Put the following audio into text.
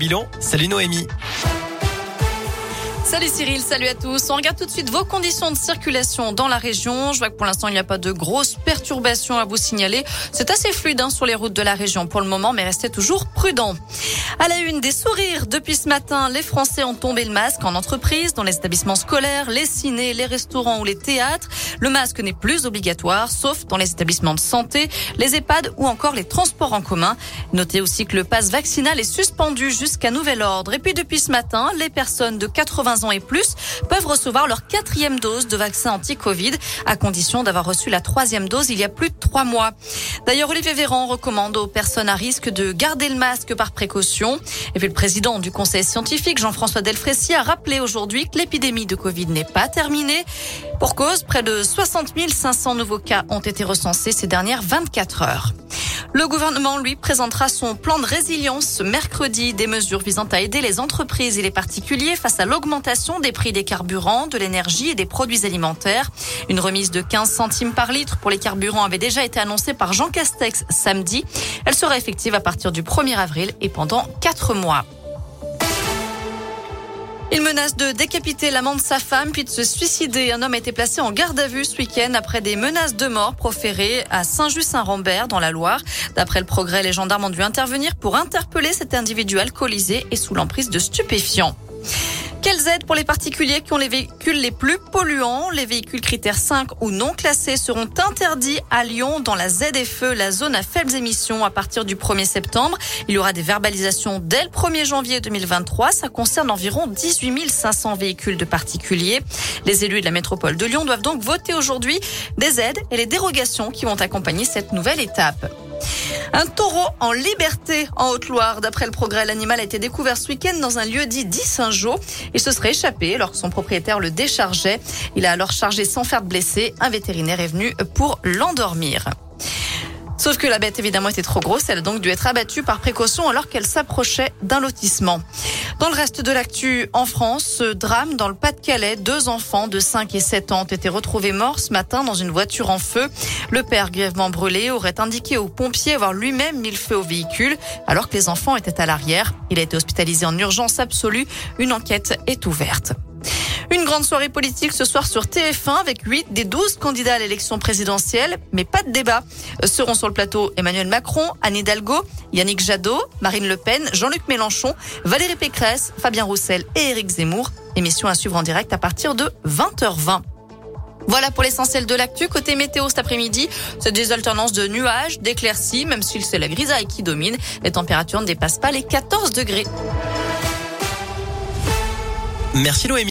Bilan, salut Noémie. Salut Cyril, salut à tous. On regarde tout de suite vos conditions de circulation dans la région. Je vois que pour l'instant, il n'y a pas de grosses perturbations à vous signaler. C'est assez fluide hein, sur les routes de la région pour le moment, mais restez toujours prudents. À la une, des sourires. Depuis ce matin, les Français ont tombé le masque en entreprise, dans les établissements scolaires, les cinés, les restaurants ou les théâtres. Le masque n'est plus obligatoire, sauf dans les établissements de santé, les EHPAD ou encore les transports en commun. Notez aussi que le passe vaccinal est suspendu jusqu'à nouvel ordre. Et puis depuis ce matin, les personnes de 80 ans et plus peuvent recevoir leur quatrième dose de vaccin anti-Covid, à condition d'avoir reçu la troisième dose il y a plus de trois mois. D'ailleurs, Olivier Véran recommande aux personnes à risque de garder le masque par précaution. Et puis le président du conseil scientifique, Jean-François Delfrécy, a rappelé aujourd'hui que l'épidémie de Covid n'est pas terminée. Pour cause, près de 60 500 nouveaux cas ont été recensés ces dernières 24 heures. Le gouvernement, lui, présentera son plan de résilience ce mercredi, des mesures visant à aider les entreprises et les particuliers face à l'augmentation des prix des carburants, de l'énergie et des produits alimentaires. Une remise de 15 centimes par litre pour les carburants avait déjà été annoncée par Jean Castex samedi. Elle sera effective à partir du 1er avril et pendant 4 mois. Il menace de décapiter l'amant de sa femme puis de se suicider. Un homme a été placé en garde à vue ce week-end après des menaces de mort proférées à Saint-Just-Saint-Rambert dans la Loire. D'après le progrès, les gendarmes ont dû intervenir pour interpeller cet individu alcoolisé et sous l'emprise de stupéfiants. Quelles aides pour les particuliers qui ont les véhicules les plus polluants? Les véhicules critères 5 ou non classés seront interdits à Lyon dans la ZFE, la zone à faibles émissions, à partir du 1er septembre. Il y aura des verbalisations dès le 1er janvier 2023. Ça concerne environ 18 500 véhicules de particuliers. Les élus de la métropole de Lyon doivent donc voter aujourd'hui des aides et les dérogations qui vont accompagner cette nouvelle étape. Un taureau en liberté en Haute-Loire. D'après le progrès, l'animal a été découvert ce week-end dans un lieu dit Saint-Jean. Il se serait échappé alors que son propriétaire le déchargeait. Il a alors chargé sans faire de blessé. Un vétérinaire est venu pour l'endormir. Sauf que la bête évidemment était trop grosse, elle a donc dû être abattue par précaution alors qu'elle s'approchait d'un lotissement. Dans le reste de l'actu en France, ce drame dans le Pas-de-Calais, deux enfants de 5 et 7 ans ont été retrouvés morts ce matin dans une voiture en feu. Le père grièvement brûlé aurait indiqué aux pompiers avoir lui-même mis le feu au véhicule alors que les enfants étaient à l'arrière. Il a été hospitalisé en urgence absolue. Une enquête est ouverte. Une grande soirée politique ce soir sur TF1 avec 8 des 12 candidats à l'élection présidentielle, mais pas de débat. Euh, seront sur le plateau Emmanuel Macron, Anne Hidalgo, Yannick Jadot, Marine Le Pen, Jean-Luc Mélenchon, Valérie Pécresse, Fabien Roussel et Éric Zemmour. Émission à suivre en direct à partir de 20h20. Voilà pour l'essentiel de l'actu. Côté météo cet après-midi, c'est des alternances de nuages, d'éclaircies, même si c'est la grisaille qui domine. Les températures ne dépassent pas les 14 degrés. Merci Noémie.